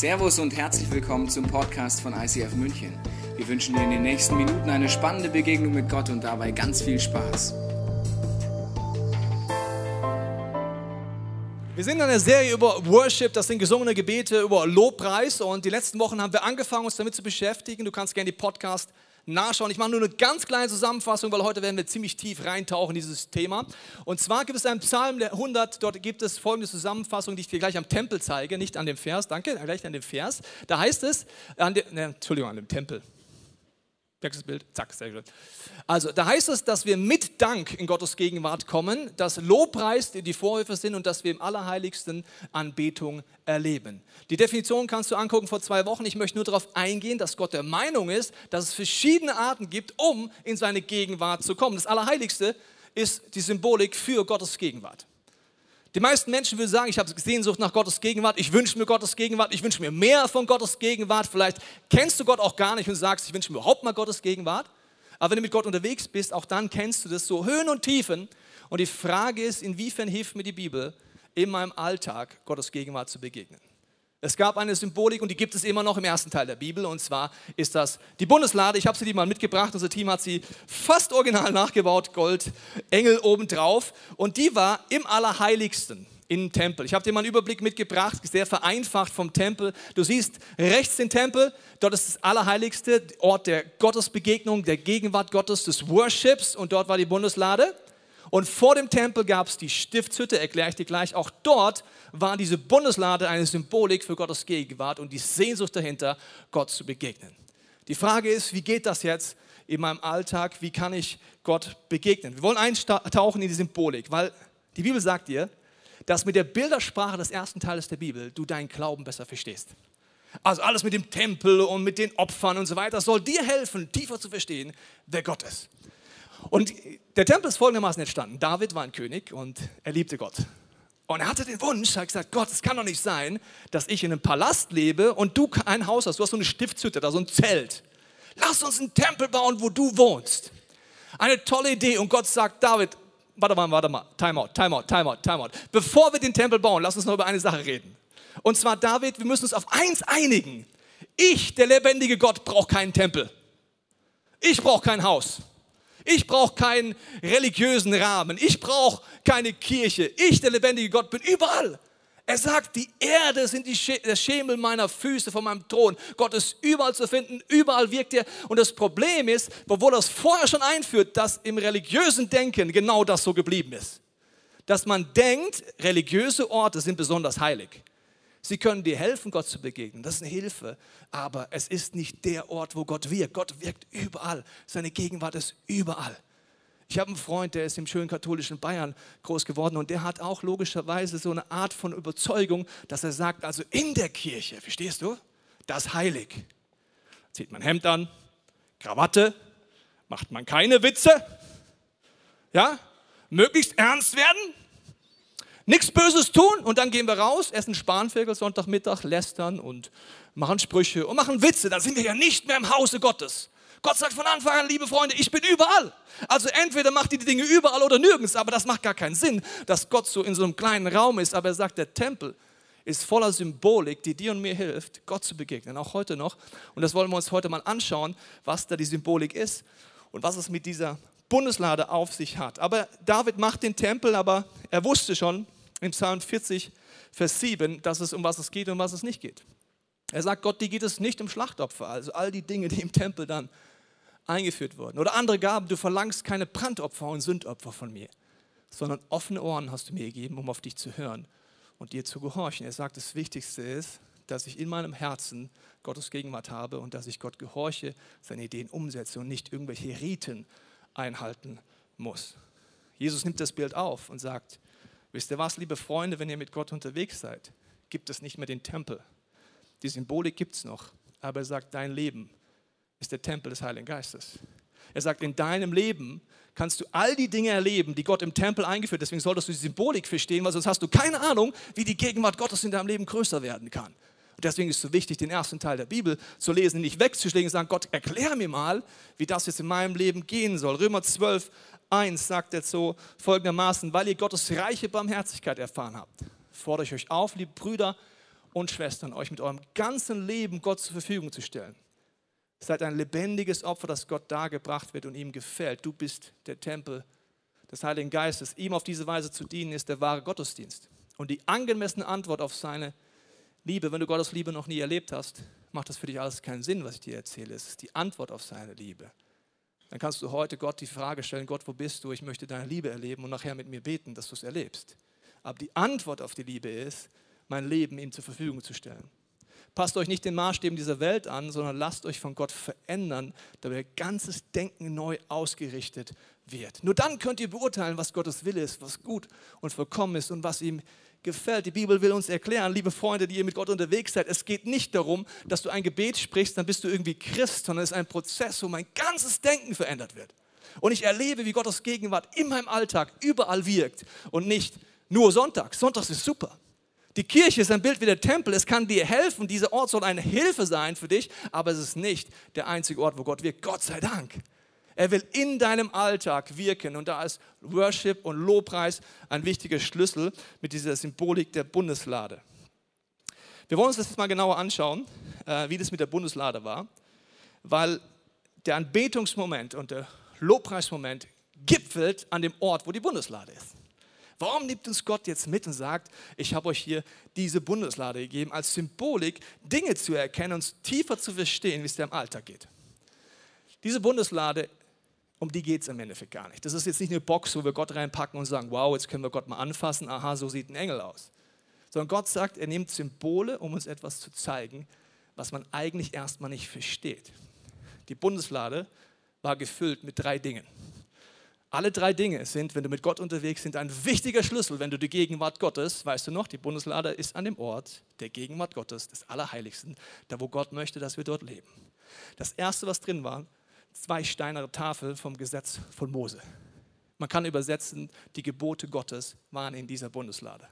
Servus und herzlich willkommen zum Podcast von ICF München. Wir wünschen dir in den nächsten Minuten eine spannende Begegnung mit Gott und dabei ganz viel Spaß. Wir sind in einer Serie über Worship, das sind gesungene Gebete, über Lobpreis und die letzten Wochen haben wir angefangen, uns damit zu beschäftigen. Du kannst gerne die Podcast nachschauen. Ich mache nur eine ganz kleine Zusammenfassung, weil heute werden wir ziemlich tief reintauchen in dieses Thema. Und zwar gibt es einen Psalm der 100, dort gibt es folgende Zusammenfassung, die ich dir gleich am Tempel zeige, nicht an dem Vers, danke, gleich an dem Vers. Da heißt es, an dem, ne, Entschuldigung, an dem Tempel. Nächstes Bild, zack, sehr gut. Also, da heißt es, dass wir mit Dank in Gottes Gegenwart kommen, dass Lobpreis die Vorhöfe sind und dass wir im Allerheiligsten Anbetung erleben. Die Definition kannst du angucken vor zwei Wochen. Ich möchte nur darauf eingehen, dass Gott der Meinung ist, dass es verschiedene Arten gibt, um in seine Gegenwart zu kommen. Das Allerheiligste ist die Symbolik für Gottes Gegenwart. Die meisten Menschen würden sagen, ich habe Sehnsucht nach Gottes Gegenwart, ich wünsche mir Gottes Gegenwart, ich wünsche mir mehr von Gottes Gegenwart. Vielleicht kennst du Gott auch gar nicht und sagst, ich wünsche mir überhaupt mal Gottes Gegenwart. Aber wenn du mit Gott unterwegs bist, auch dann kennst du das so Höhen und Tiefen. Und die Frage ist, inwiefern hilft mir die Bibel, in meinem Alltag Gottes Gegenwart zu begegnen? Es gab eine Symbolik und die gibt es immer noch im ersten Teil der Bibel und zwar ist das die Bundeslade. Ich habe sie dir mal mitgebracht, unser Team hat sie fast original nachgebaut, Gold, Engel obendrauf und die war im Allerheiligsten im Tempel. Ich habe dir mal einen Überblick mitgebracht, sehr vereinfacht vom Tempel. Du siehst rechts den Tempel, dort ist das Allerheiligste, Ort der Gottesbegegnung, der Gegenwart Gottes, des Worships und dort war die Bundeslade. Und vor dem Tempel gab es die Stiftshütte, erkläre ich dir gleich. Auch dort war diese Bundeslade eine Symbolik für Gottes Gegenwart und die Sehnsucht dahinter, Gott zu begegnen. Die Frage ist, wie geht das jetzt in meinem Alltag? Wie kann ich Gott begegnen? Wir wollen eintauchen in die Symbolik, weil die Bibel sagt dir, dass mit der Bildersprache des ersten Teils der Bibel du deinen Glauben besser verstehst. Also alles mit dem Tempel und mit den Opfern und so weiter soll dir helfen, tiefer zu verstehen, wer Gott ist. Und der Tempel ist folgendermaßen entstanden. David war ein König und er liebte Gott. Und er hatte den Wunsch, er hat gesagt, Gott, es kann doch nicht sein, dass ich in einem Palast lebe und du ein Haus hast. Du hast so eine Stiftshütte, da so ein Zelt. Lass uns einen Tempel bauen, wo du wohnst. Eine tolle Idee. Und Gott sagt, David, warte mal, warte mal, Timeout, Timeout, Timeout, Timeout. Bevor wir den Tempel bauen, lass uns noch über eine Sache reden. Und zwar, David, wir müssen uns auf eins einigen. Ich, der lebendige Gott, brauche keinen Tempel. Ich brauche kein Haus. Ich brauche keinen religiösen Rahmen. Ich brauche keine Kirche. Ich, der lebendige Gott, bin überall. Er sagt, die Erde sind die der Schemel meiner Füße von meinem Thron. Gott ist überall zu finden, überall wirkt er. Und das Problem ist, obwohl es vorher schon einführt, dass im religiösen Denken genau das so geblieben ist. Dass man denkt, religiöse Orte sind besonders heilig. Sie können dir helfen, Gott zu begegnen. Das ist eine Hilfe. Aber es ist nicht der Ort, wo Gott wirkt. Gott wirkt überall. Seine Gegenwart ist überall. Ich habe einen Freund, der ist im schönen katholischen Bayern groß geworden und der hat auch logischerweise so eine Art von Überzeugung, dass er sagt, also in der Kirche, verstehst du, das heilig. Zieht man Hemd an, Krawatte, macht man keine Witze, ja, möglichst ernst werden, nichts Böses tun und dann gehen wir raus, essen Spanferkel Sonntagmittag, lästern und machen Sprüche und machen Witze. Dann sind wir ja nicht mehr im Hause Gottes. Gott sagt von Anfang an, liebe Freunde, ich bin überall. Also entweder macht ihr die Dinge überall oder nirgends, aber das macht gar keinen Sinn, dass Gott so in so einem kleinen Raum ist. Aber er sagt, der Tempel ist voller Symbolik, die dir und mir hilft, Gott zu begegnen, auch heute noch. Und das wollen wir uns heute mal anschauen, was da die Symbolik ist und was es mit dieser Bundeslade auf sich hat. Aber David macht den Tempel, aber er wusste schon, im Psalm 40, Vers 7, dass es um was es geht und was es nicht geht. Er sagt, Gott, dir geht es nicht um Schlachtopfer, also all die Dinge, die im Tempel dann eingeführt wurden. Oder andere Gaben, du verlangst keine Brandopfer und Sündopfer von mir, sondern offene Ohren hast du mir gegeben, um auf dich zu hören und dir zu gehorchen. Er sagt, das Wichtigste ist, dass ich in meinem Herzen Gottes Gegenwart habe und dass ich Gott gehorche, seine Ideen umsetze und nicht irgendwelche Riten einhalten muss. Jesus nimmt das Bild auf und sagt, Wisst ihr was, liebe Freunde, wenn ihr mit Gott unterwegs seid, gibt es nicht mehr den Tempel. Die Symbolik gibt es noch, aber er sagt, dein Leben ist der Tempel des Heiligen Geistes. Er sagt, in deinem Leben kannst du all die Dinge erleben, die Gott im Tempel eingeführt hat. Deswegen solltest du die Symbolik verstehen, weil sonst hast du keine Ahnung, wie die Gegenwart Gottes in deinem Leben größer werden kann. Und deswegen ist es so wichtig, den ersten Teil der Bibel zu lesen, nicht wegzuschlägen und sagen, Gott, erklär mir mal, wie das jetzt in meinem Leben gehen soll. Römer 12, 1 sagt er so folgendermaßen, weil ihr Gottes reiche Barmherzigkeit erfahren habt, fordere ich euch auf, liebe Brüder und Schwestern, euch mit eurem ganzen Leben Gott zur Verfügung zu stellen. Seid ein lebendiges Opfer, das Gott dargebracht wird und ihm gefällt. Du bist der Tempel des Heiligen Geistes. Ihm auf diese Weise zu dienen, ist der wahre Gottesdienst. Und die angemessene Antwort auf seine Liebe, wenn du Gottes Liebe noch nie erlebt hast, macht das für dich alles keinen Sinn, was ich dir erzähle. Es ist die Antwort auf seine Liebe. Dann kannst du heute Gott die Frage stellen, Gott, wo bist du? Ich möchte deine Liebe erleben und nachher mit mir beten, dass du es erlebst. Aber die Antwort auf die Liebe ist, mein Leben ihm zur Verfügung zu stellen. Passt euch nicht den Maßstäben dieser Welt an, sondern lasst euch von Gott verändern, damit euer ganzes Denken neu ausgerichtet wird. Nur dann könnt ihr beurteilen, was Gottes Wille ist, was gut und vollkommen ist und was ihm gefällt. Die Bibel will uns erklären, liebe Freunde, die ihr mit Gott unterwegs seid, es geht nicht darum, dass du ein Gebet sprichst, dann bist du irgendwie Christ, sondern es ist ein Prozess, wo mein ganzes Denken verändert wird. Und ich erlebe, wie Gottes Gegenwart in meinem Alltag überall wirkt und nicht nur Sonntag. Sonntag ist super. Die Kirche ist ein Bild wie der Tempel. Es kann dir helfen. Dieser Ort soll eine Hilfe sein für dich, aber es ist nicht der einzige Ort, wo Gott wirkt. Gott sei Dank. Er will in deinem Alltag wirken und da ist Worship und Lobpreis ein wichtiger Schlüssel mit dieser Symbolik der Bundeslade. Wir wollen uns das jetzt mal genauer anschauen, äh, wie das mit der Bundeslade war, weil der Anbetungsmoment und der Lobpreismoment gipfelt an dem Ort, wo die Bundeslade ist. Warum nimmt uns Gott jetzt mit und sagt, ich habe euch hier diese Bundeslade gegeben, als Symbolik, Dinge zu erkennen und tiefer zu verstehen, wie es dir im Alltag geht? Diese Bundeslade, um die geht es im Endeffekt gar nicht. Das ist jetzt nicht eine Box, wo wir Gott reinpacken und sagen, wow, jetzt können wir Gott mal anfassen, aha, so sieht ein Engel aus. Sondern Gott sagt, er nimmt Symbole, um uns etwas zu zeigen, was man eigentlich erstmal nicht versteht. Die Bundeslade war gefüllt mit drei Dingen. Alle drei Dinge sind, wenn du mit Gott unterwegs bist, ein wichtiger Schlüssel, wenn du die Gegenwart Gottes, weißt du noch, die Bundeslade ist an dem Ort der Gegenwart Gottes, des Allerheiligsten, da wo Gott möchte, dass wir dort leben. Das erste, was drin war, zwei steinere Tafeln vom Gesetz von Mose. Man kann übersetzen, die Gebote Gottes waren in dieser Bundeslade.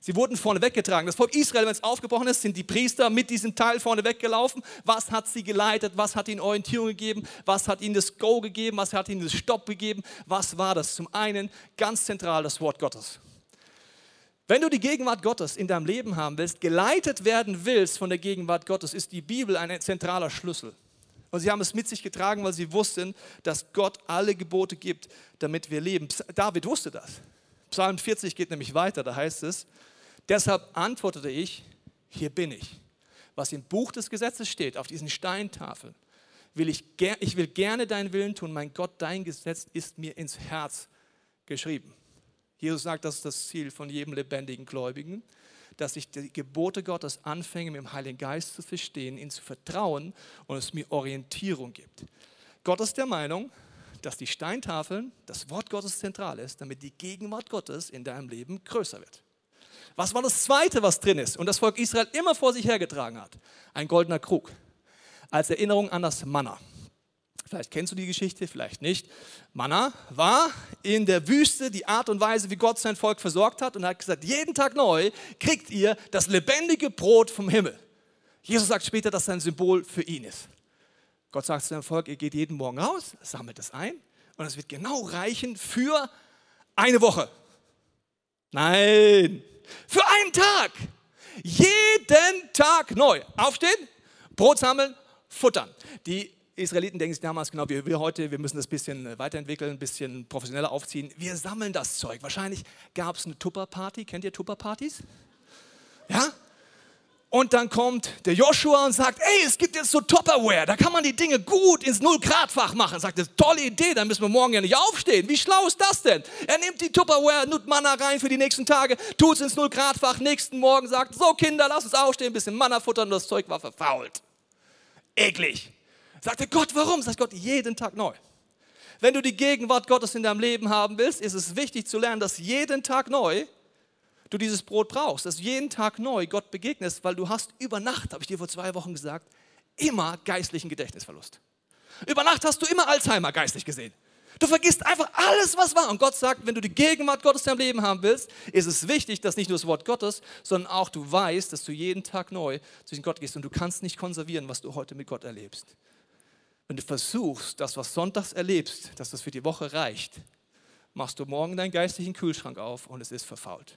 Sie wurden vorne weggetragen. Das Volk Israel, wenn es aufgebrochen ist, sind die Priester mit diesem Teil vorne weggelaufen. Was hat sie geleitet? Was hat ihnen Orientierung gegeben? Was hat ihnen das Go gegeben? Was hat ihnen das Stopp gegeben? Was war das? Zum einen ganz zentral das Wort Gottes. Wenn du die Gegenwart Gottes in deinem Leben haben willst, geleitet werden willst von der Gegenwart Gottes, ist die Bibel ein zentraler Schlüssel. Und sie haben es mit sich getragen, weil sie wussten, dass Gott alle Gebote gibt, damit wir leben. David wusste das. Psalm 40 geht nämlich weiter, da heißt es, Deshalb antwortete ich, hier bin ich. Was im Buch des Gesetzes steht, auf diesen Steintafeln, will ich, ich will gerne deinen Willen tun, mein Gott, dein Gesetz ist mir ins Herz geschrieben. Jesus sagt, das ist das Ziel von jedem lebendigen Gläubigen, dass ich die Gebote Gottes anfange, mit dem Heiligen Geist zu verstehen, ihn zu vertrauen und es mir Orientierung gibt. Gott ist der Meinung, dass die Steintafeln, das Wort Gottes zentral ist, damit die Gegenwart Gottes in deinem Leben größer wird. Was war das Zweite, was drin ist und das Volk Israel immer vor sich hergetragen hat? Ein goldener Krug. Als Erinnerung an das Manna. Vielleicht kennst du die Geschichte, vielleicht nicht. Manna war in der Wüste die Art und Weise, wie Gott sein Volk versorgt hat und hat gesagt, jeden Tag neu kriegt ihr das lebendige Brot vom Himmel. Jesus sagt später, dass das ein Symbol für ihn ist. Gott sagt zu seinem Volk, ihr geht jeden Morgen raus, sammelt es ein und es wird genau reichen für eine Woche. Nein, für einen Tag. Jeden Tag neu. Aufstehen, Brot sammeln, futtern. Die Israeliten denken sich damals genau wie wir heute, wir müssen das ein bisschen weiterentwickeln, ein bisschen professioneller aufziehen. Wir sammeln das Zeug. Wahrscheinlich gab es eine Tupper-Party. Kennt ihr Tupper-Partys? Ja? Und dann kommt der Joshua und sagt, ey, es gibt jetzt so Tupperware, da kann man die Dinge gut ins Null-Grad-Fach machen. Sagt, das ist eine tolle Idee, dann müssen wir morgen ja nicht aufstehen. Wie schlau ist das denn? Er nimmt die Tupperware, nut Manna rein für die nächsten Tage, tut es ins Null-Grad-Fach, nächsten Morgen sagt, so Kinder, lass uns aufstehen, ein bisschen Manna futtern und das Zeug war verfault. Eklig. Sagte Gott, warum? Sagt Gott, jeden Tag neu. Wenn du die Gegenwart Gottes in deinem Leben haben willst, ist es wichtig zu lernen, dass jeden Tag neu du dieses Brot brauchst, dass jeden Tag neu Gott begegnest, weil du hast über Nacht, habe ich dir vor zwei Wochen gesagt, immer geistlichen Gedächtnisverlust. Über Nacht hast du immer Alzheimer geistlich gesehen. Du vergisst einfach alles, was war. Und Gott sagt, wenn du die Gegenwart Gottes in deinem Leben haben willst, ist es wichtig, dass nicht nur das Wort Gottes, sondern auch du weißt, dass du jeden Tag neu zwischen Gott gehst. Und du kannst nicht konservieren, was du heute mit Gott erlebst. Wenn du versuchst, das, was sonntags erlebst, dass das für die Woche reicht, machst du morgen deinen geistlichen Kühlschrank auf und es ist verfault.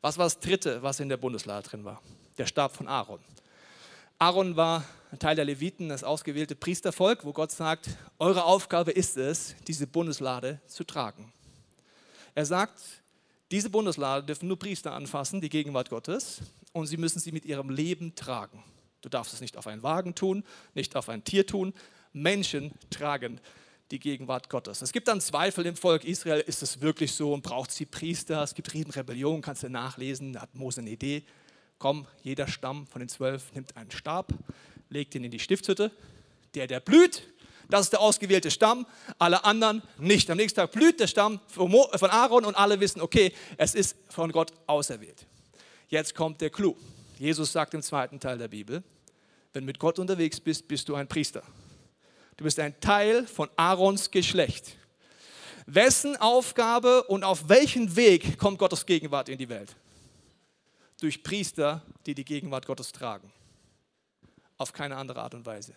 Was war das dritte, was in der Bundeslade drin war? Der Stab von Aaron. Aaron war ein Teil der Leviten, das ausgewählte Priestervolk, wo Gott sagt, eure Aufgabe ist es, diese Bundeslade zu tragen. Er sagt, diese Bundeslade dürfen nur Priester anfassen, die Gegenwart Gottes, und sie müssen sie mit ihrem Leben tragen. Du darfst es nicht auf einen Wagen tun, nicht auf ein Tier tun. Menschen tragen die Gegenwart Gottes. Es gibt dann Zweifel im Volk Israel, ist es wirklich so und braucht sie Priester? Es gibt Riesenrebellionen, kannst du nachlesen, da hat Mose eine Idee. Komm, jeder Stamm von den zwölf nimmt einen Stab, legt ihn in die Stiftshütte. Der, der blüht, das ist der ausgewählte Stamm, alle anderen nicht. Am nächsten Tag blüht der Stamm von Aaron und alle wissen, okay, es ist von Gott auserwählt. Jetzt kommt der Clou. Jesus sagt im zweiten Teil der Bibel, wenn du mit Gott unterwegs bist, bist du ein Priester. Du bist ein Teil von Aarons Geschlecht. Wessen Aufgabe und auf welchen Weg kommt Gottes Gegenwart in die Welt? Durch Priester, die die Gegenwart Gottes tragen. Auf keine andere Art und Weise.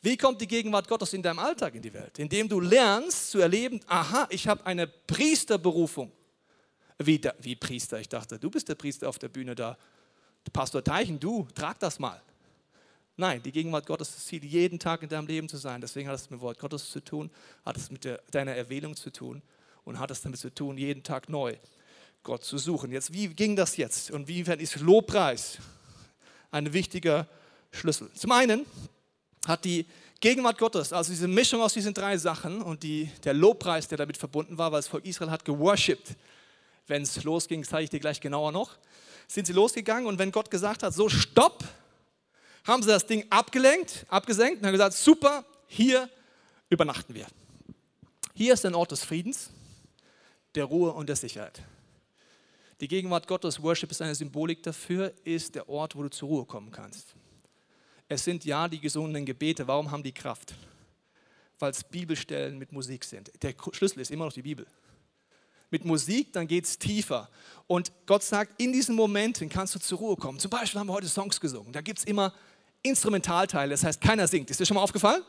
Wie kommt die Gegenwart Gottes in deinem Alltag in die Welt? Indem du lernst zu erleben, aha, ich habe eine Priesterberufung. Wie, wie Priester? Ich dachte, du bist der Priester auf der Bühne da. Pastor Teichen, du, trag das mal. Nein, die Gegenwart Gottes ist das Ziel, jeden Tag in deinem Leben zu sein. Deswegen hat es mit dem Wort Gottes zu tun, hat es mit der, deiner Erwählung zu tun und hat es damit zu tun, jeden Tag neu Gott zu suchen. Jetzt, wie ging das jetzt und wie ist Lobpreis ein wichtiger Schlüssel? Zum einen hat die Gegenwart Gottes, also diese Mischung aus diesen drei Sachen und die, der Lobpreis, der damit verbunden war, weil das Volk Israel hat geworshipped. Wenn es losging, zeige ich dir gleich genauer noch, sind sie losgegangen und wenn Gott gesagt hat, so stopp, haben sie das Ding abgelenkt, abgesenkt und haben gesagt, super, hier übernachten wir. Hier ist ein Ort des Friedens, der Ruhe und der Sicherheit. Die Gegenwart Gottes, Worship ist eine Symbolik dafür, ist der Ort, wo du zur Ruhe kommen kannst. Es sind ja die gesungenen Gebete. Warum haben die Kraft? Weil es Bibelstellen mit Musik sind. Der Schlüssel ist immer noch die Bibel. Mit Musik, dann geht es tiefer. Und Gott sagt, in diesen Momenten kannst du zur Ruhe kommen. Zum Beispiel haben wir heute Songs gesungen. Da gibt es immer Instrumentalteile, das heißt, keiner singt. Ist dir schon mal aufgefallen?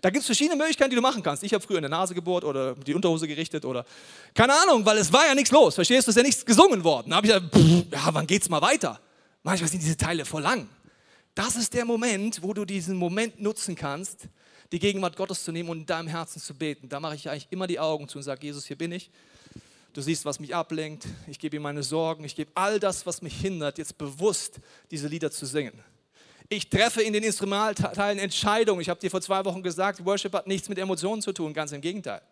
Da gibt es verschiedene Möglichkeiten, die du machen kannst. Ich habe früher in der Nase gebohrt oder die Unterhose gerichtet oder keine Ahnung, weil es war ja nichts los. Verstehst du? Es ist ja nichts gesungen worden. Da habe ich gesagt, pff, ja, wann geht's mal weiter? Manchmal sind diese Teile voll lang. Das ist der Moment, wo du diesen Moment nutzen kannst, die Gegenwart Gottes zu nehmen und in deinem Herzen zu beten. Da mache ich eigentlich immer die Augen zu und sage, Jesus, hier bin ich. Du siehst, was mich ablenkt. Ich gebe ihm meine Sorgen. Ich gebe all das, was mich hindert, jetzt bewusst diese Lieder zu singen. Ich treffe in den Instrumentalteilen Entscheidungen. Ich habe dir vor zwei Wochen gesagt, Worship hat nichts mit Emotionen zu tun, ganz im Gegenteil.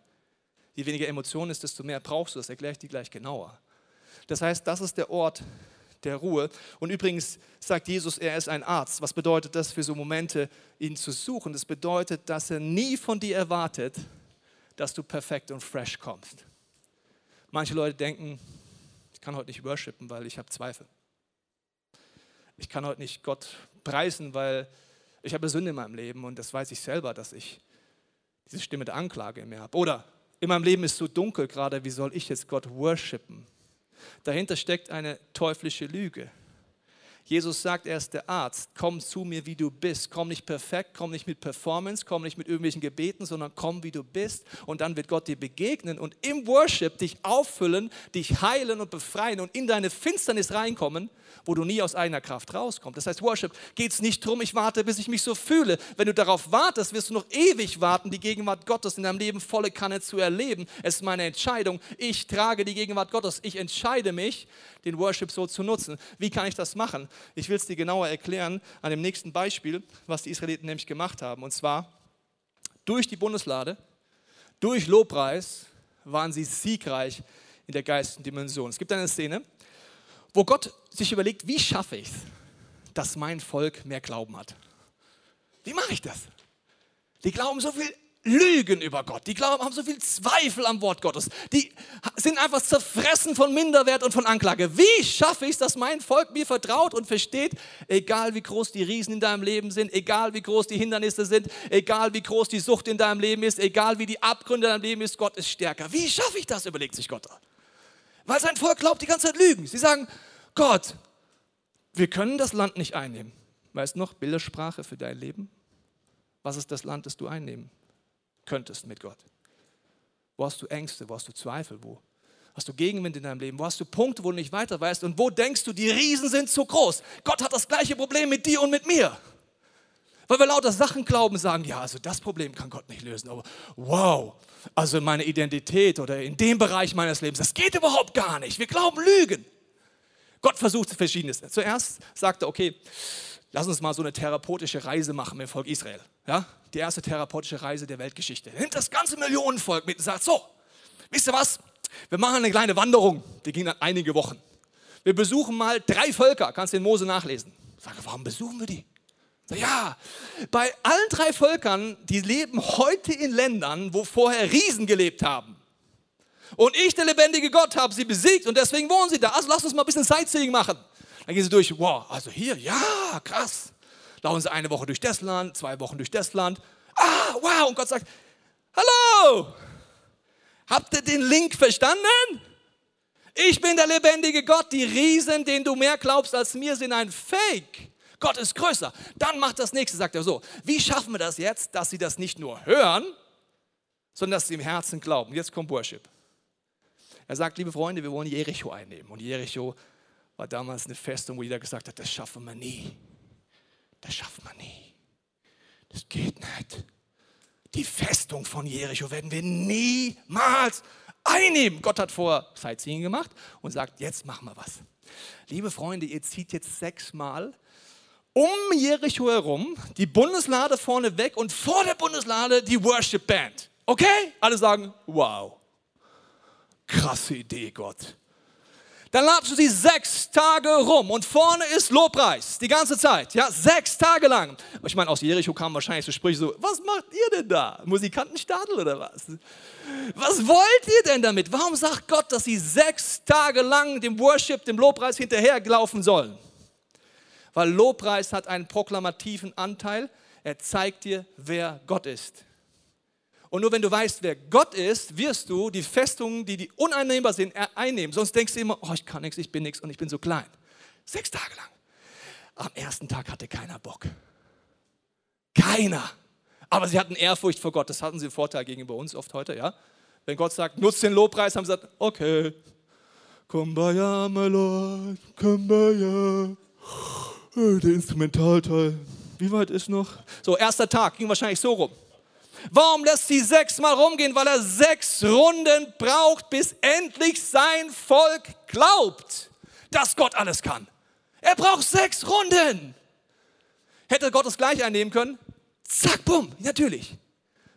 Je weniger Emotionen ist, desto mehr brauchst du. Das erkläre ich dir gleich genauer. Das heißt, das ist der Ort der Ruhe. Und übrigens sagt Jesus, er ist ein Arzt. Was bedeutet das für so Momente, ihn zu suchen? Das bedeutet, dass er nie von dir erwartet, dass du perfekt und fresh kommst. Manche Leute denken, ich kann heute nicht worshipen, weil ich habe Zweifel. Ich kann heute nicht Gott preisen, weil ich habe Sünde in meinem Leben und das weiß ich selber, dass ich diese Stimme der Anklage in mir habe. Oder in meinem Leben ist so dunkel gerade, wie soll ich jetzt Gott worshipen? Dahinter steckt eine teuflische Lüge. Jesus sagt, er ist der Arzt. Komm zu mir, wie du bist. Komm nicht perfekt, komm nicht mit Performance, komm nicht mit irgendwelchen Gebeten, sondern komm, wie du bist. Und dann wird Gott dir begegnen und im Worship dich auffüllen, dich heilen und befreien und in deine Finsternis reinkommen, wo du nie aus eigener Kraft rauskommst. Das heißt, Worship geht es nicht darum, ich warte, bis ich mich so fühle. Wenn du darauf wartest, wirst du noch ewig warten, die Gegenwart Gottes in deinem Leben volle Kanne zu erleben. Es ist meine Entscheidung. Ich trage die Gegenwart Gottes. Ich entscheide mich, den Worship so zu nutzen. Wie kann ich das machen? Ich will es dir genauer erklären an dem nächsten Beispiel, was die Israeliten nämlich gemacht haben. Und zwar durch die Bundeslade, durch Lobpreis waren sie siegreich in der geistigen Dimension. Es gibt eine Szene, wo Gott sich überlegt, wie schaffe ich es, dass mein Volk mehr Glauben hat. Wie mache ich das? Die glauben so viel lügen über Gott. Die glauben, haben so viel Zweifel am Wort Gottes. Die sind einfach zerfressen von Minderwert und von Anklage. Wie schaffe ich es, dass mein Volk mir vertraut und versteht, egal wie groß die Riesen in deinem Leben sind, egal wie groß die Hindernisse sind, egal wie groß die Sucht in deinem Leben ist, egal wie die Abgründe in deinem Leben ist, Gott ist stärker. Wie schaffe ich das, überlegt sich Gott. Weil sein Volk glaubt die ganze Zeit Lügen. Sie sagen, Gott, wir können das Land nicht einnehmen. Weißt du noch, Bildersprache für dein Leben? Was ist das Land, das du einnehmen könntest mit Gott? Wo hast du Ängste, wo hast du Zweifel, wo Hast du Gegenwind in deinem Leben? Wo hast du Punkte, wo du nicht weiter weißt? Und wo denkst du, die Riesen sind zu groß? Gott hat das gleiche Problem mit dir und mit mir. Weil wir lauter Sachen glauben, sagen, ja, also das Problem kann Gott nicht lösen. Aber wow, also meine Identität oder in dem Bereich meines Lebens, das geht überhaupt gar nicht. Wir glauben Lügen. Gott versucht Verschiedenes. Zuerst sagt er, okay, lass uns mal so eine therapeutische Reise machen mit dem Volk Israel. Ja? Die erste therapeutische Reise der Weltgeschichte. Nimmt das ganze Millionenvolk mit und sagt, so, wisst ihr was? Wir machen eine kleine Wanderung, die ging dann einige Wochen. Wir besuchen mal drei Völker, kannst du in Mose nachlesen. Sage, warum besuchen wir die? Ja, bei allen drei Völkern, die leben heute in Ländern, wo vorher Riesen gelebt haben. Und ich, der lebendige Gott, habe sie besiegt und deswegen wohnen sie da. Also lass uns mal ein bisschen Sightseeing machen. Dann gehen sie durch, wow, also hier, ja, krass. Laufen sie eine Woche durch das Land, zwei Wochen durch das Land. Ah, wow, und Gott sagt, hallo, Habt ihr den Link verstanden? Ich bin der lebendige Gott. Die Riesen, denen du mehr glaubst als mir, sind ein Fake. Gott ist größer. Dann macht das nächste, sagt er so. Wie schaffen wir das jetzt, dass sie das nicht nur hören, sondern dass sie im Herzen glauben? Jetzt kommt Worship. Er sagt, liebe Freunde, wir wollen Jericho einnehmen. Und Jericho war damals eine Festung, wo jeder gesagt hat, das schaffen wir nie. Das schaffen wir nie. Das geht nicht die Festung von Jericho werden wir niemals einnehmen. Gott hat vor Sightseeing gemacht und sagt, jetzt machen wir was. Liebe Freunde, ihr zieht jetzt sechsmal um Jericho herum, die Bundeslade vorne weg und vor der Bundeslade die Worship Band. Okay? Alle sagen, wow. Krasse Idee, Gott. Dann latschen sie sechs Tage rum und vorne ist Lobpreis, die ganze Zeit, ja, sechs Tage lang. Ich meine, aus Jericho kamen wahrscheinlich so Sprüche so, was macht ihr denn da? Musikantenstadel oder was? Was wollt ihr denn damit? Warum sagt Gott, dass sie sechs Tage lang dem Worship, dem Lobpreis hinterherlaufen sollen? Weil Lobpreis hat einen proklamativen Anteil. Er zeigt dir, wer Gott ist. Und nur wenn du weißt, wer Gott ist, wirst du die Festungen, die, die uneinnehmbar sind, einnehmen. Sonst denkst du immer, oh, ich kann nichts, ich bin nichts und ich bin so klein. Sechs Tage lang. Am ersten Tag hatte keiner Bock. Keiner. Aber sie hatten Ehrfurcht vor Gott. Das hatten sie einen Vorteil gegenüber uns oft heute, ja. Wenn Gott sagt, nutzt den Lobpreis, haben sie gesagt, okay. Kumbaya, my Lord, Kumbaya. Der Instrumentalteil. Wie weit ist noch? So, erster Tag, ging wahrscheinlich so rum. Warum lässt sie sechsmal rumgehen? Weil er sechs Runden braucht, bis endlich sein Volk glaubt, dass Gott alles kann. Er braucht sechs Runden. Hätte Gott es gleich einnehmen können? Zack, bumm, natürlich.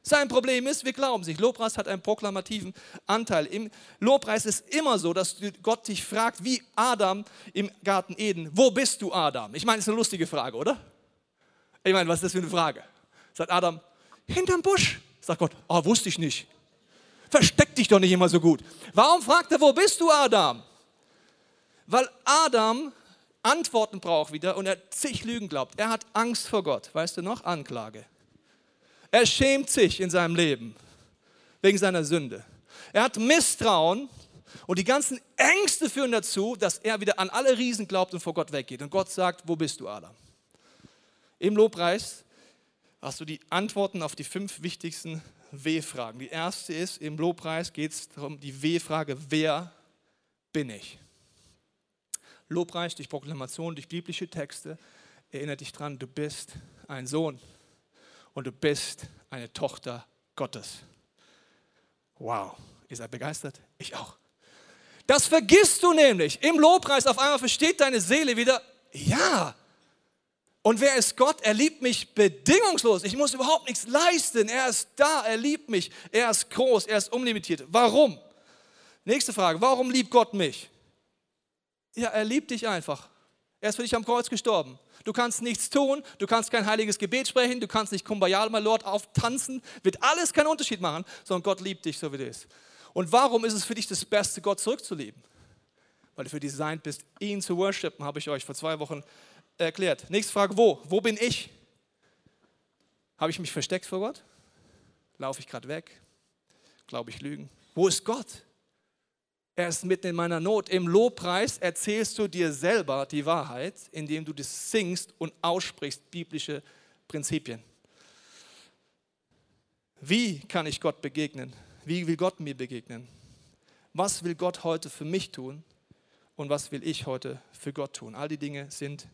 Sein Problem ist, wir glauben sich. Lobpreis hat einen proklamativen Anteil. Im Lobpreis ist immer so, dass Gott dich fragt, wie Adam im Garten Eden, wo bist du, Adam? Ich meine, das ist eine lustige Frage, oder? Ich meine, was ist das für eine Frage? Sagt Adam, Hinterm Busch. Sagt Gott, oh, wusste ich nicht. Versteck dich doch nicht immer so gut. Warum fragt er, wo bist du, Adam? Weil Adam Antworten braucht wieder und er zig Lügen glaubt. Er hat Angst vor Gott. Weißt du noch? Anklage. Er schämt sich in seinem Leben wegen seiner Sünde. Er hat Misstrauen und die ganzen Ängste führen dazu, dass er wieder an alle Riesen glaubt und vor Gott weggeht. Und Gott sagt, wo bist du, Adam? Im Lobpreis hast du die Antworten auf die fünf wichtigsten W-Fragen. Die erste ist, im Lobpreis geht es darum, die W-Frage, wer bin ich? Lobpreis durch Proklamation, durch biblische Texte erinnert dich dran, du bist ein Sohn und du bist eine Tochter Gottes. Wow, ihr seid begeistert? Ich auch. Das vergisst du nämlich. Im Lobpreis auf einmal versteht deine Seele wieder, ja, und wer ist Gott? Er liebt mich bedingungslos. Ich muss überhaupt nichts leisten. Er ist da, er liebt mich. Er ist groß, er ist unlimitiert. Warum? Nächste Frage, warum liebt Gott mich? Ja, er liebt dich einfach. Er ist für dich am Kreuz gestorben. Du kannst nichts tun, du kannst kein heiliges Gebet sprechen, du kannst nicht Kumbaya, my Lord, auftanzen, wird alles keinen Unterschied machen, sondern Gott liebt dich so, wie du bist. Und warum ist es für dich das Beste, Gott zurückzulieben? Weil du für designt bist, ihn zu worshipen, habe ich euch vor zwei Wochen erklärt. Nächste Frage, wo? Wo bin ich? Habe ich mich versteckt vor Gott? Laufe ich gerade weg? Glaube ich Lügen? Wo ist Gott? Er ist mitten in meiner Not. Im Lobpreis erzählst du dir selber die Wahrheit, indem du das singst und aussprichst, biblische Prinzipien. Wie kann ich Gott begegnen? Wie will Gott mir begegnen? Was will Gott heute für mich tun und was will ich heute für Gott tun? All die Dinge sind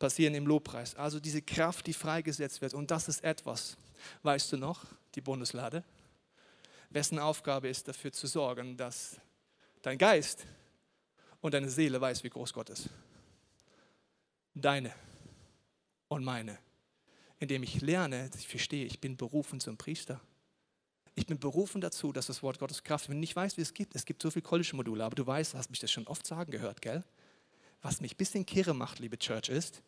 passieren im Lobpreis. Also diese Kraft, die freigesetzt wird. Und das ist etwas, weißt du noch, die Bundeslade, wessen Aufgabe ist dafür zu sorgen, dass dein Geist und deine Seele weiß, wie groß Gott ist. Deine und meine. Indem ich lerne, ich verstehe, ich bin berufen zum Priester. Ich bin berufen dazu, dass das Wort Gottes Kraft, wenn du nicht weißt, wie es gibt, es gibt so viele College-Module, aber du weißt, hast mich das schon oft sagen gehört, gell? Was mich ein bisschen kirre macht, liebe Church, ist,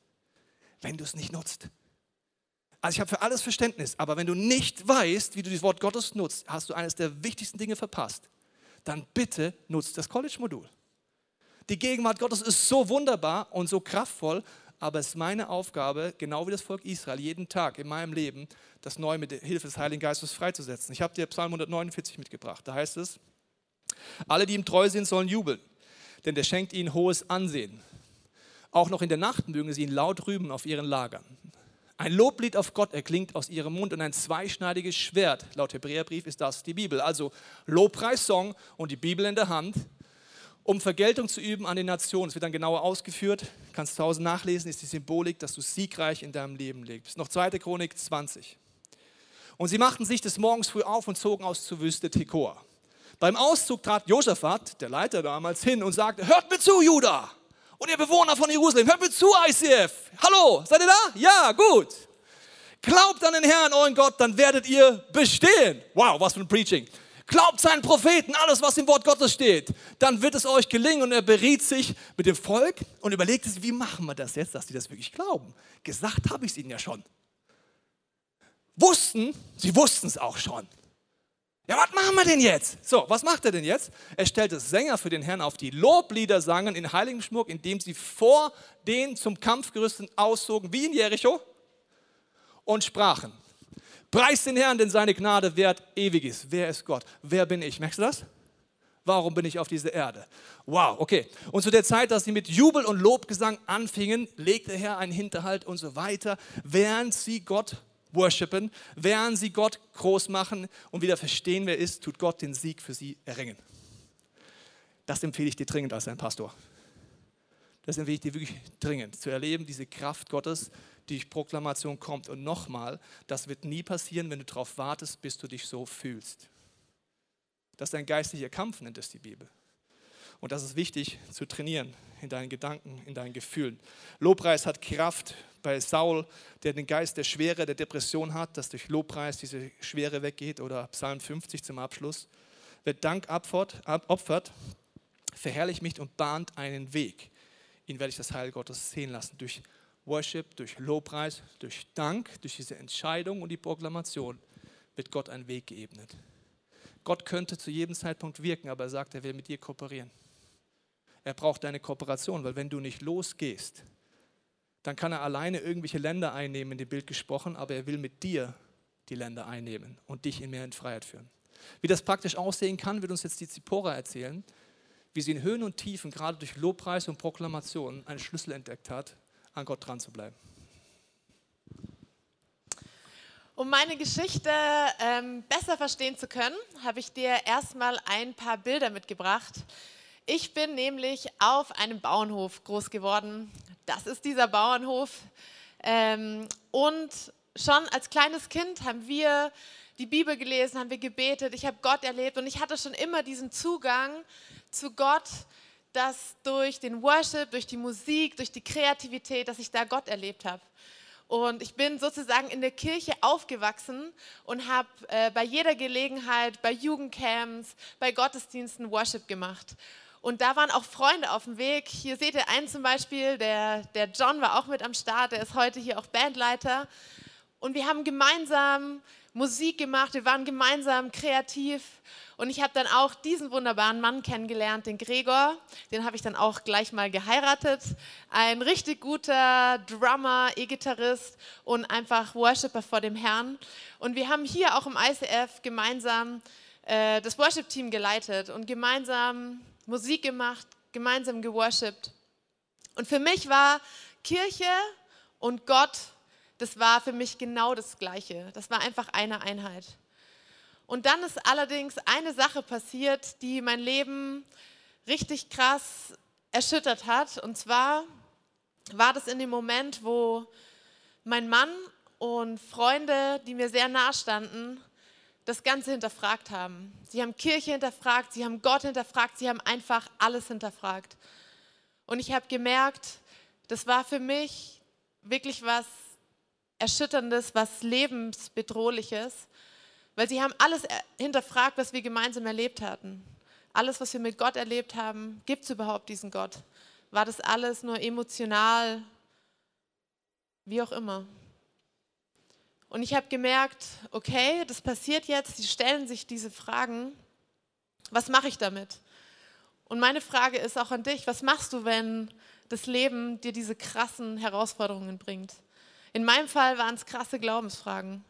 wenn du es nicht nutzt. Also ich habe für alles Verständnis, aber wenn du nicht weißt, wie du das Wort Gottes nutzt, hast du eines der wichtigsten Dinge verpasst. Dann bitte nutzt das College-Modul. Die Gegenwart Gottes ist so wunderbar und so kraftvoll, aber es ist meine Aufgabe, genau wie das Volk Israel, jeden Tag in meinem Leben das neu mit der Hilfe des Heiligen Geistes freizusetzen. Ich habe dir Psalm 149 mitgebracht. Da heißt es, alle, die ihm treu sind, sollen jubeln, denn der schenkt ihnen hohes Ansehen. Auch noch in der Nacht mögen sie ihn laut rühmen auf ihren Lagern. Ein Loblied auf Gott erklingt aus ihrem Mund und ein zweischneidiges Schwert. Laut Hebräerbrief ist das die Bibel. Also Lobpreissong und die Bibel in der Hand, um Vergeltung zu üben an den Nationen. Es wird dann genauer ausgeführt. Kannst zu Hause nachlesen, ist die Symbolik, dass du siegreich in deinem Leben lebst. Noch 2. Chronik 20. Und sie machten sich des Morgens früh auf und zogen aus zur Wüste Tekoa. Beim Auszug trat Josaphat, der Leiter damals, hin und sagte: Hört mir zu, Judah! Und ihr Bewohner von Jerusalem, hört mir zu, ICF. Hallo, seid ihr da? Ja, gut. Glaubt an den Herrn, euren Gott, dann werdet ihr bestehen. Wow, was für ein Preaching. Glaubt seinen Propheten, alles, was im Wort Gottes steht. Dann wird es euch gelingen. Und er beriet sich mit dem Volk und überlegte sich, wie machen wir das jetzt, dass die das wirklich glauben. Gesagt habe ich es ihnen ja schon. Wussten, sie wussten es auch schon. Ja, was machen wir denn jetzt? So, was macht er denn jetzt? Er stellte Sänger für den Herrn auf, die Loblieder sangen in heiligem Schmuck, indem sie vor den zum Kampf gerüsteten auszogen, wie in Jericho, und sprachen. Preis den Herrn, denn seine Gnade wert ewig ist. Wer ist Gott? Wer bin ich? Merkst du das? Warum bin ich auf dieser Erde? Wow, okay. Und zu der Zeit, dass sie mit Jubel und Lobgesang anfingen, legte der Herr einen Hinterhalt und so weiter, während sie Gott worshipen, während sie Gott groß machen und wieder verstehen, wer ist, tut Gott den Sieg für sie erringen. Das empfehle ich dir dringend als ein Pastor. Das empfehle ich dir wirklich dringend, zu erleben, diese Kraft Gottes, die durch Proklamation kommt. Und nochmal, das wird nie passieren, wenn du darauf wartest, bis du dich so fühlst. Das ist ein geistlicher Kampf, nennt es die Bibel. Und das ist wichtig zu trainieren in deinen Gedanken, in deinen Gefühlen. Lobpreis hat Kraft, bei Saul, der den Geist der Schwere, der Depression hat, dass durch Lobpreis diese Schwere weggeht, oder Psalm 50 zum Abschluss. Wer Dank opfert, verherrlicht mich und bahnt einen Weg. Ihn werde ich das Heil Gottes sehen lassen. Durch Worship, durch Lobpreis, durch Dank, durch diese Entscheidung und die Proklamation wird Gott einen Weg geebnet. Gott könnte zu jedem Zeitpunkt wirken, aber er sagt, er will mit dir kooperieren. Er braucht deine Kooperation, weil wenn du nicht losgehst, dann kann er alleine irgendwelche Länder einnehmen, in dem Bild gesprochen, aber er will mit dir die Länder einnehmen und dich in mehr in Freiheit führen. Wie das praktisch aussehen kann, wird uns jetzt die Zipora erzählen, wie sie in Höhen und Tiefen, gerade durch Lobpreis und Proklamation, einen Schlüssel entdeckt hat, an Gott dran zu bleiben. Um meine Geschichte ähm, besser verstehen zu können, habe ich dir erstmal ein paar Bilder mitgebracht. Ich bin nämlich auf einem Bauernhof groß geworden, das ist dieser Bauernhof. Ähm, und schon als kleines Kind haben wir die Bibel gelesen, haben wir gebetet, ich habe Gott erlebt und ich hatte schon immer diesen Zugang zu Gott, dass durch den Worship, durch die Musik, durch die Kreativität, dass ich da Gott erlebt habe. Und ich bin sozusagen in der Kirche aufgewachsen und habe äh, bei jeder Gelegenheit, bei Jugendcamps, bei Gottesdiensten Worship gemacht. Und da waren auch Freunde auf dem Weg. Hier seht ihr einen zum Beispiel, der, der John war auch mit am Start, der ist heute hier auch Bandleiter. Und wir haben gemeinsam Musik gemacht, wir waren gemeinsam kreativ. Und ich habe dann auch diesen wunderbaren Mann kennengelernt, den Gregor. Den habe ich dann auch gleich mal geheiratet. Ein richtig guter Drummer, E-Gitarrist und einfach Worshipper vor dem Herrn. Und wir haben hier auch im ICF gemeinsam äh, das Worship-Team geleitet und gemeinsam Musik gemacht, gemeinsam geworshipped. Und für mich war Kirche und Gott, das war für mich genau das Gleiche. Das war einfach eine Einheit. Und dann ist allerdings eine Sache passiert, die mein Leben richtig krass erschüttert hat. Und zwar war das in dem Moment, wo mein Mann und Freunde, die mir sehr nahe standen, das Ganze hinterfragt haben. Sie haben Kirche hinterfragt, sie haben Gott hinterfragt, sie haben einfach alles hinterfragt. Und ich habe gemerkt, das war für mich wirklich was Erschütterndes, was Lebensbedrohliches, weil sie haben alles hinterfragt, was wir gemeinsam erlebt hatten. Alles, was wir mit Gott erlebt haben, gibt es überhaupt diesen Gott? War das alles nur emotional? Wie auch immer. Und ich habe gemerkt, okay, das passiert jetzt, sie stellen sich diese Fragen, was mache ich damit? Und meine Frage ist auch an dich, was machst du, wenn das Leben dir diese krassen Herausforderungen bringt? In meinem Fall waren es krasse Glaubensfragen.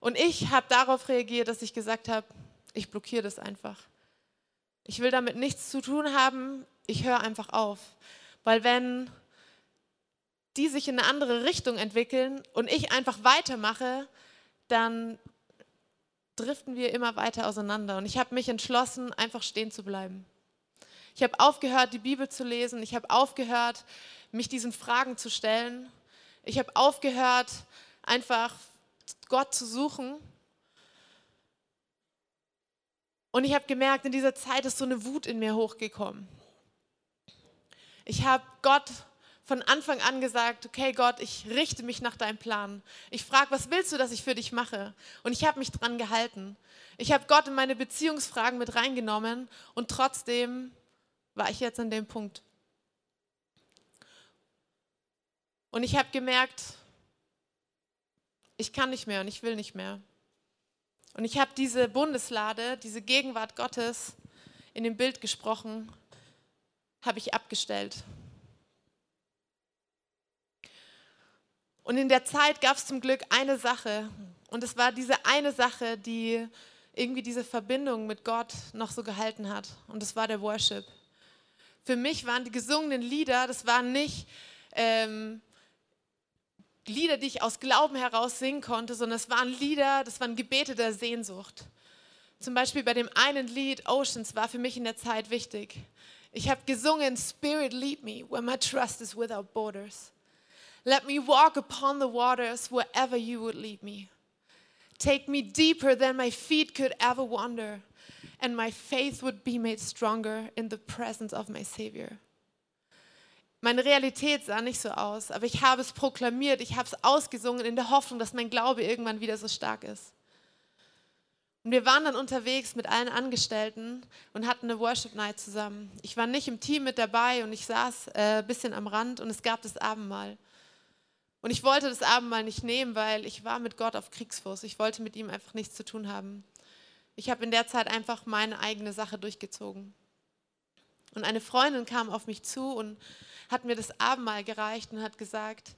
Und ich habe darauf reagiert, dass ich gesagt habe, ich blockiere das einfach. Ich will damit nichts zu tun haben, ich höre einfach auf. Weil wenn die sich in eine andere Richtung entwickeln und ich einfach weitermache, dann driften wir immer weiter auseinander. Und ich habe mich entschlossen, einfach stehen zu bleiben. Ich habe aufgehört, die Bibel zu lesen. Ich habe aufgehört, mich diesen Fragen zu stellen. Ich habe aufgehört, einfach Gott zu suchen. Und ich habe gemerkt, in dieser Zeit ist so eine Wut in mir hochgekommen. Ich habe Gott von Anfang an gesagt, okay Gott, ich richte mich nach deinem Plan. Ich frage, was willst du, dass ich für dich mache? Und ich habe mich dran gehalten. Ich habe Gott in meine Beziehungsfragen mit reingenommen und trotzdem war ich jetzt an dem Punkt. Und ich habe gemerkt, ich kann nicht mehr und ich will nicht mehr. Und ich habe diese Bundeslade, diese Gegenwart Gottes in dem Bild gesprochen, habe ich abgestellt. Und in der Zeit gab es zum Glück eine Sache. Und es war diese eine Sache, die irgendwie diese Verbindung mit Gott noch so gehalten hat. Und das war der Worship. Für mich waren die gesungenen Lieder, das waren nicht ähm, Lieder, die ich aus Glauben heraus singen konnte, sondern es waren Lieder, das waren Gebete der Sehnsucht. Zum Beispiel bei dem einen Lied Oceans war für mich in der Zeit wichtig. Ich habe gesungen, Spirit lead me where my trust is without borders. Let me walk upon the waters wherever you would lead me. Take me deeper than my feet could ever wander, and my faith would be made stronger in the presence of my Savior. Meine Realität sah nicht so aus, aber ich habe es proklamiert, ich habe es ausgesungen in der Hoffnung, dass mein Glaube irgendwann wieder so stark ist. Und wir waren dann unterwegs mit allen Angestellten und hatten eine Worship Night zusammen. Ich war nicht im Team mit dabei und ich saß ein äh, bisschen am Rand und es gab das Abendmahl. Und ich wollte das Abendmahl nicht nehmen, weil ich war mit Gott auf Kriegsfuß. Ich wollte mit ihm einfach nichts zu tun haben. Ich habe in der Zeit einfach meine eigene Sache durchgezogen. Und eine Freundin kam auf mich zu und hat mir das Abendmahl gereicht und hat gesagt,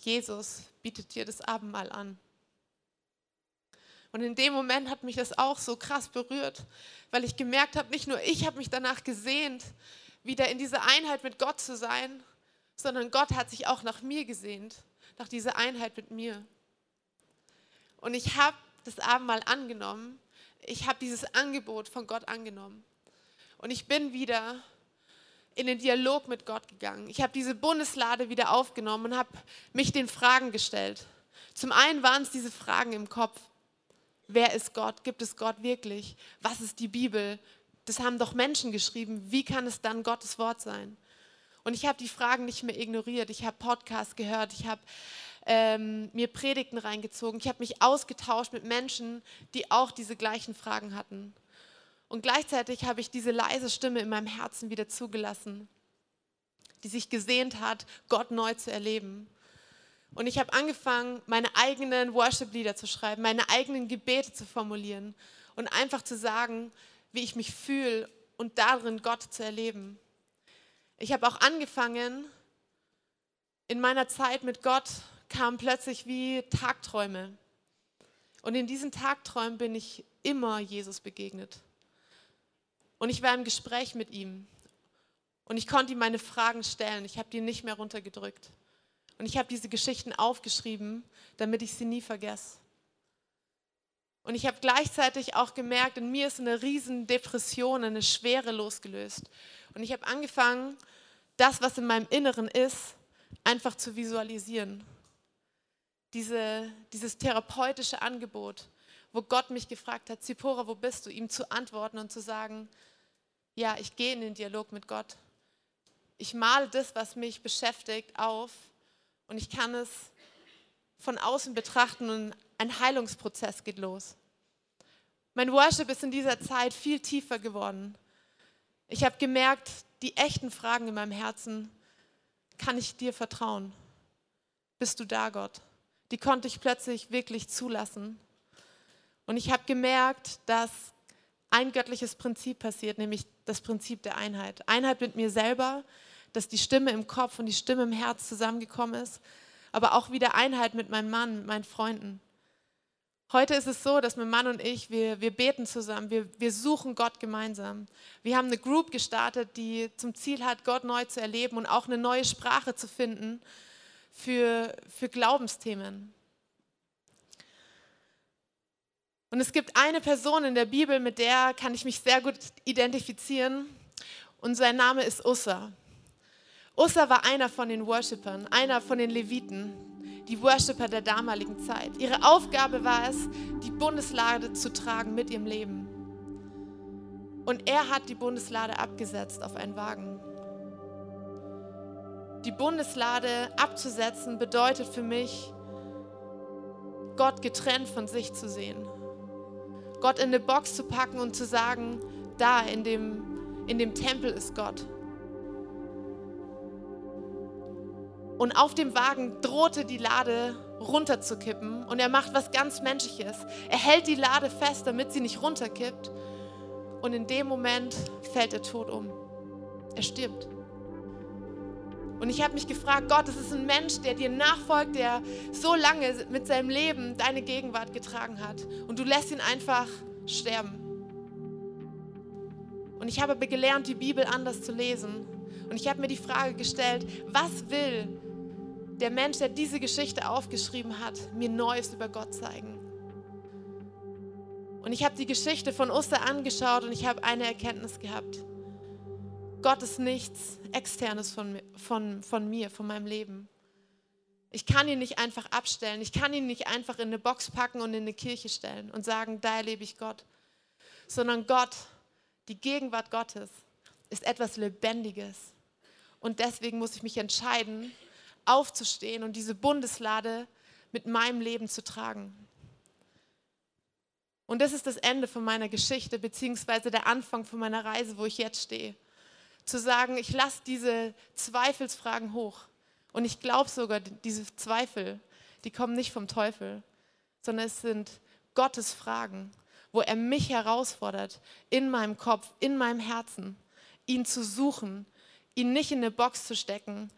Jesus bietet dir das Abendmahl an. Und in dem Moment hat mich das auch so krass berührt, weil ich gemerkt habe, nicht nur ich habe mich danach gesehnt, wieder in dieser Einheit mit Gott zu sein, sondern Gott hat sich auch nach mir gesehnt, nach dieser Einheit mit mir. Und ich habe das Abendmahl angenommen. Ich habe dieses Angebot von Gott angenommen. Und ich bin wieder in den Dialog mit Gott gegangen. Ich habe diese Bundeslade wieder aufgenommen und habe mich den Fragen gestellt. Zum einen waren es diese Fragen im Kopf. Wer ist Gott? Gibt es Gott wirklich? Was ist die Bibel? Das haben doch Menschen geschrieben. Wie kann es dann Gottes Wort sein? Und ich habe die Fragen nicht mehr ignoriert. Ich habe Podcasts gehört, ich habe ähm, mir Predigten reingezogen, ich habe mich ausgetauscht mit Menschen, die auch diese gleichen Fragen hatten. Und gleichzeitig habe ich diese leise Stimme in meinem Herzen wieder zugelassen, die sich gesehnt hat, Gott neu zu erleben. Und ich habe angefangen, meine eigenen Worship-Lieder zu schreiben, meine eigenen Gebete zu formulieren und einfach zu sagen, wie ich mich fühle und darin Gott zu erleben. Ich habe auch angefangen, in meiner Zeit mit Gott kamen plötzlich wie Tagträume. Und in diesen Tagträumen bin ich immer Jesus begegnet. Und ich war im Gespräch mit ihm. Und ich konnte ihm meine Fragen stellen. Ich habe die nicht mehr runtergedrückt. Und ich habe diese Geschichten aufgeschrieben, damit ich sie nie vergesse. Und ich habe gleichzeitig auch gemerkt, in mir ist eine riesen Depression, eine Schwere losgelöst. Und ich habe angefangen, das, was in meinem Inneren ist, einfach zu visualisieren. Diese, dieses therapeutische Angebot, wo Gott mich gefragt hat, Zipora, wo bist du? Ihm zu antworten und zu sagen, ja, ich gehe in den Dialog mit Gott. Ich male das, was mich beschäftigt, auf und ich kann es von außen betrachten und ein Heilungsprozess geht los. Mein Worship ist in dieser Zeit viel tiefer geworden. Ich habe gemerkt, die echten Fragen in meinem Herzen, kann ich dir vertrauen? Bist du da, Gott? Die konnte ich plötzlich wirklich zulassen. Und ich habe gemerkt, dass ein göttliches Prinzip passiert, nämlich das Prinzip der Einheit. Einheit mit mir selber, dass die Stimme im Kopf und die Stimme im Herz zusammengekommen ist, aber auch wieder Einheit mit meinem Mann, mit meinen Freunden. Heute ist es so, dass mein Mann und ich, wir, wir beten zusammen, wir, wir suchen Gott gemeinsam. Wir haben eine Group gestartet, die zum Ziel hat, Gott neu zu erleben und auch eine neue Sprache zu finden für, für Glaubensthemen. Und es gibt eine Person in der Bibel, mit der kann ich mich sehr gut identifizieren und sein Name ist Ussa. Ussa war einer von den Worshippern, einer von den Leviten, die Worshipper der damaligen Zeit. Ihre Aufgabe war es, die Bundeslade zu tragen mit ihrem Leben. Und er hat die Bundeslade abgesetzt auf einen Wagen. Die Bundeslade abzusetzen bedeutet für mich, Gott getrennt von sich zu sehen. Gott in eine Box zu packen und zu sagen, da in dem, in dem Tempel ist Gott. Und auf dem Wagen drohte die Lade runterzukippen. Und er macht was ganz Menschliches. Er hält die Lade fest, damit sie nicht runterkippt. Und in dem Moment fällt er tot um. Er stirbt. Und ich habe mich gefragt, Gott, es ist ein Mensch, der dir nachfolgt, der so lange mit seinem Leben deine Gegenwart getragen hat. Und du lässt ihn einfach sterben. Und ich habe gelernt, die Bibel anders zu lesen. Und ich habe mir die Frage gestellt, was will der Mensch, der diese Geschichte aufgeschrieben hat, mir Neues über Gott zeigen. Und ich habe die Geschichte von Oster angeschaut und ich habe eine Erkenntnis gehabt. Gott ist nichts Externes von, von, von mir, von meinem Leben. Ich kann ihn nicht einfach abstellen. Ich kann ihn nicht einfach in eine Box packen und in eine Kirche stellen und sagen, da erlebe ich Gott. Sondern Gott, die Gegenwart Gottes, ist etwas Lebendiges. Und deswegen muss ich mich entscheiden, aufzustehen und diese Bundeslade mit meinem Leben zu tragen. Und das ist das Ende von meiner Geschichte, beziehungsweise der Anfang von meiner Reise, wo ich jetzt stehe. Zu sagen, ich lasse diese Zweifelsfragen hoch. Und ich glaube sogar, diese Zweifel, die kommen nicht vom Teufel, sondern es sind Gottes Fragen, wo er mich herausfordert, in meinem Kopf, in meinem Herzen, ihn zu suchen, ihn nicht in eine Box zu stecken,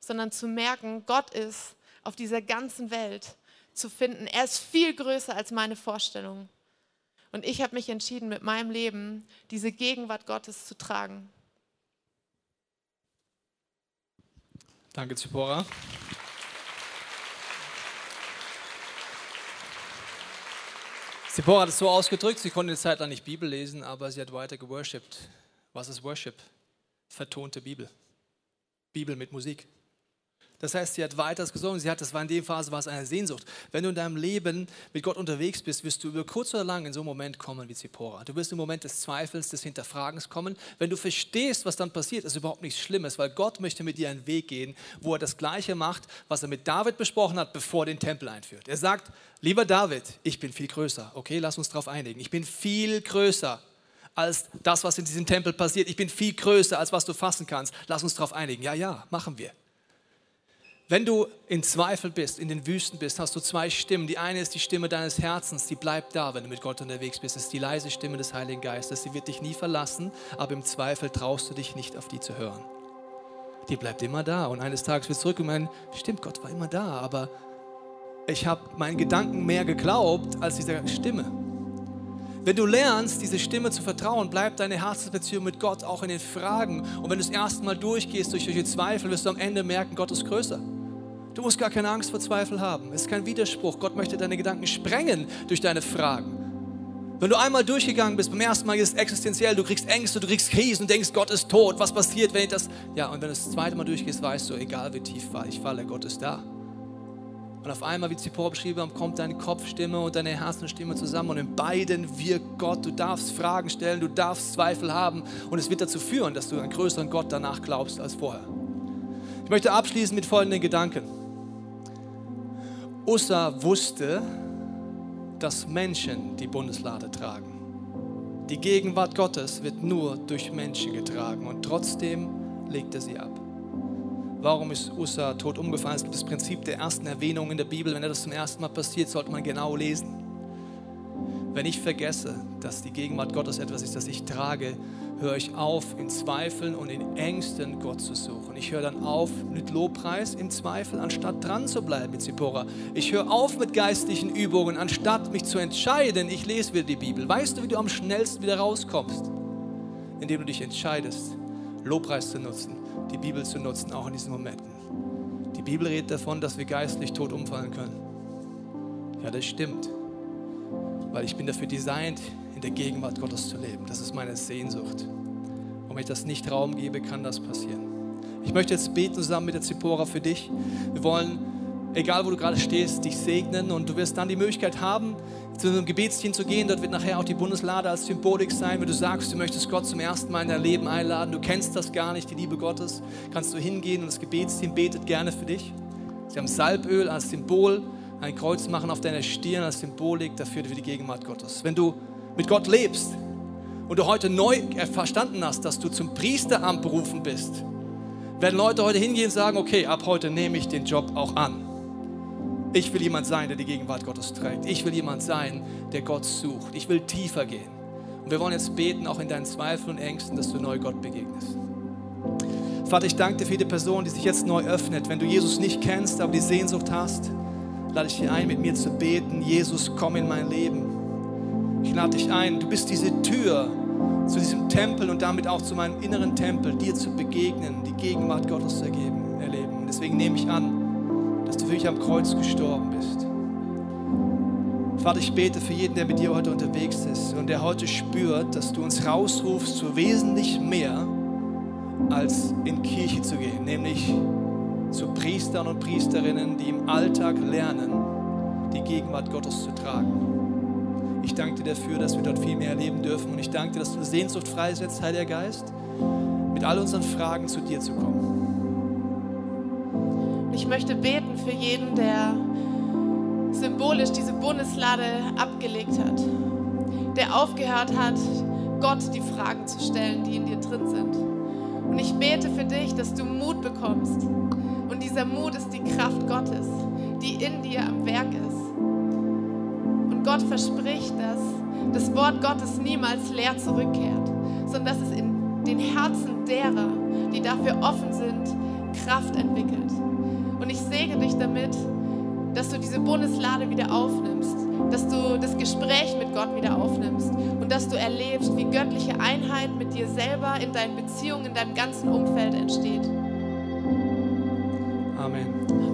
sondern zu merken, Gott ist auf dieser ganzen Welt zu finden. Er ist viel größer als meine Vorstellung. Und ich habe mich entschieden, mit meinem Leben diese Gegenwart Gottes zu tragen. Danke, Zipora. Zipora hat es so ausgedrückt, sie konnte eine Zeit lang nicht Bibel lesen, aber sie hat weiter geworshipped. Was ist Worship? Vertonte Bibel. Bibel mit Musik. Das heißt, sie hat weiter gesungen. Sie hat, das war in der Phase, war es eine Sehnsucht. Wenn du in deinem Leben mit Gott unterwegs bist, wirst du über kurz oder lang in so einen Moment kommen wie Zippora. Du wirst im Moment des Zweifels, des Hinterfragens kommen. Wenn du verstehst, was dann passiert, ist überhaupt nichts Schlimmes, weil Gott möchte mit dir einen Weg gehen, wo er das Gleiche macht, was er mit David besprochen hat, bevor er den Tempel einführt. Er sagt, lieber David, ich bin viel größer. Okay, lass uns darauf einigen. Ich bin viel größer als das, was in diesem Tempel passiert. Ich bin viel größer, als was du fassen kannst. Lass uns darauf einigen. Ja, ja, machen wir. Wenn du in Zweifel bist, in den Wüsten bist, hast du zwei Stimmen. Die eine ist die Stimme deines Herzens, die bleibt da, wenn du mit Gott unterwegs bist. Das ist die leise Stimme des Heiligen Geistes. Sie wird dich nie verlassen, aber im Zweifel traust du dich nicht, auf die zu hören. Die bleibt immer da. Und eines Tages wird zurück und meinen, stimmt, Gott war immer da, aber ich habe meinen Gedanken mehr geglaubt als dieser Stimme. Wenn du lernst, diese Stimme zu vertrauen, bleibt deine Herzensbeziehung mit Gott auch in den Fragen. Und wenn du das erste Mal durchgehst durch solche Zweifel, wirst du am Ende merken, Gott ist größer. Du musst gar keine Angst vor Zweifel haben. Es ist kein Widerspruch. Gott möchte deine Gedanken sprengen durch deine Fragen. Wenn du einmal durchgegangen bist, beim ersten Mal ist es existenziell, du kriegst Ängste, du kriegst Krisen und denkst, Gott ist tot, was passiert, wenn ich das... Ja, und wenn du das zweite Mal durchgehst, weißt du, egal wie tief ich falle, Gott ist da. Und auf einmal, wie Zipporah beschrieben haben, kommt deine Kopfstimme und deine Herzenstimme zusammen und in beiden wirkt Gott. Du darfst Fragen stellen, du darfst Zweifel haben und es wird dazu führen, dass du einen größeren Gott danach glaubst als vorher. Ich möchte abschließen mit folgenden Gedanken. Ussa wusste, dass Menschen die Bundeslade tragen. Die Gegenwart Gottes wird nur durch Menschen getragen und trotzdem legt er sie ab. Warum ist Ussa tot umgefallen? Es gibt das Prinzip der ersten Erwähnung in der Bibel. Wenn das zum ersten Mal passiert, sollte man genau lesen. Wenn ich vergesse, dass die Gegenwart Gottes etwas ist, das ich trage, höre ich auf, in Zweifeln und in Ängsten Gott zu suchen. Ich höre dann auf mit Lobpreis im Zweifel, anstatt dran zu bleiben mit Zippora. Ich höre auf mit geistlichen Übungen, anstatt mich zu entscheiden, ich lese wieder die Bibel. Weißt du, wie du am schnellsten wieder rauskommst? Indem du dich entscheidest, Lobpreis zu nutzen, die Bibel zu nutzen, auch in diesen Momenten. Die Bibel redet davon, dass wir geistlich tot umfallen können. Ja, das stimmt. Weil ich bin dafür designt, in der Gegenwart Gottes zu leben. Das ist meine Sehnsucht. Und wenn ich das nicht Raum gebe, kann das passieren. Ich möchte jetzt beten zusammen mit der Zippora für dich. Wir wollen egal wo du gerade stehst, dich segnen und du wirst dann die Möglichkeit haben, zu einem Gebetsteam zu gehen. Dort wird nachher auch die Bundeslade als Symbolik sein. Wenn du sagst, du möchtest Gott zum ersten Mal in dein Leben einladen, du kennst das gar nicht, die Liebe Gottes, kannst du hingehen und das Gebetsteam betet gerne für dich. Sie haben Salböl als Symbol, ein Kreuz machen auf deiner Stirn als Symbolik dafür für die Gegenwart Gottes. Wenn du mit Gott lebst und du heute neu verstanden hast, dass du zum Priesteramt berufen bist, werden Leute heute hingehen und sagen, okay, ab heute nehme ich den Job auch an. Ich will jemand sein, der die Gegenwart Gottes trägt. Ich will jemand sein, der Gott sucht. Ich will tiefer gehen. Und wir wollen jetzt beten, auch in deinen Zweifeln und Ängsten, dass du neu Gott begegnest. Vater, ich danke dir für jede Person, die sich jetzt neu öffnet. Wenn du Jesus nicht kennst, aber die Sehnsucht hast, lade ich dich ein, mit mir zu beten. Jesus, komm in mein Leben. Ich lade dich ein. Du bist diese Tür zu diesem Tempel und damit auch zu meinem inneren Tempel, dir zu begegnen, die Gegenwart Gottes zu erleben. Und deswegen nehme ich an, dass du für mich am Kreuz gestorben bist. Vater, ich bete für jeden, der mit dir heute unterwegs ist und der heute spürt, dass du uns rausrufst zu wesentlich mehr, als in Kirche zu gehen, nämlich zu Priestern und Priesterinnen, die im Alltag lernen, die Gegenwart Gottes zu tragen. Ich danke dir dafür, dass wir dort viel mehr erleben dürfen und ich danke dir, dass du Sehnsucht freisetzt, Heiliger Geist, mit all unseren Fragen zu dir zu kommen. Ich möchte beten für jeden, der symbolisch diese Bundeslade abgelegt hat, der aufgehört hat, Gott die Fragen zu stellen, die in dir drin sind. Und ich bete für dich, dass du Mut bekommst. Und dieser Mut ist die Kraft Gottes, die in dir am Werk ist. Und Gott verspricht, dass das Wort Gottes niemals leer zurückkehrt, sondern dass es in den Herzen derer, die dafür offen sind, Kraft entwickelt. Und ich segne dich damit, dass du diese Bundeslade wieder aufnimmst, dass du das Gespräch mit Gott wieder aufnimmst und dass du erlebst, wie göttliche Einheit mit dir selber in deinen Beziehungen, in deinem ganzen Umfeld entsteht. Amen.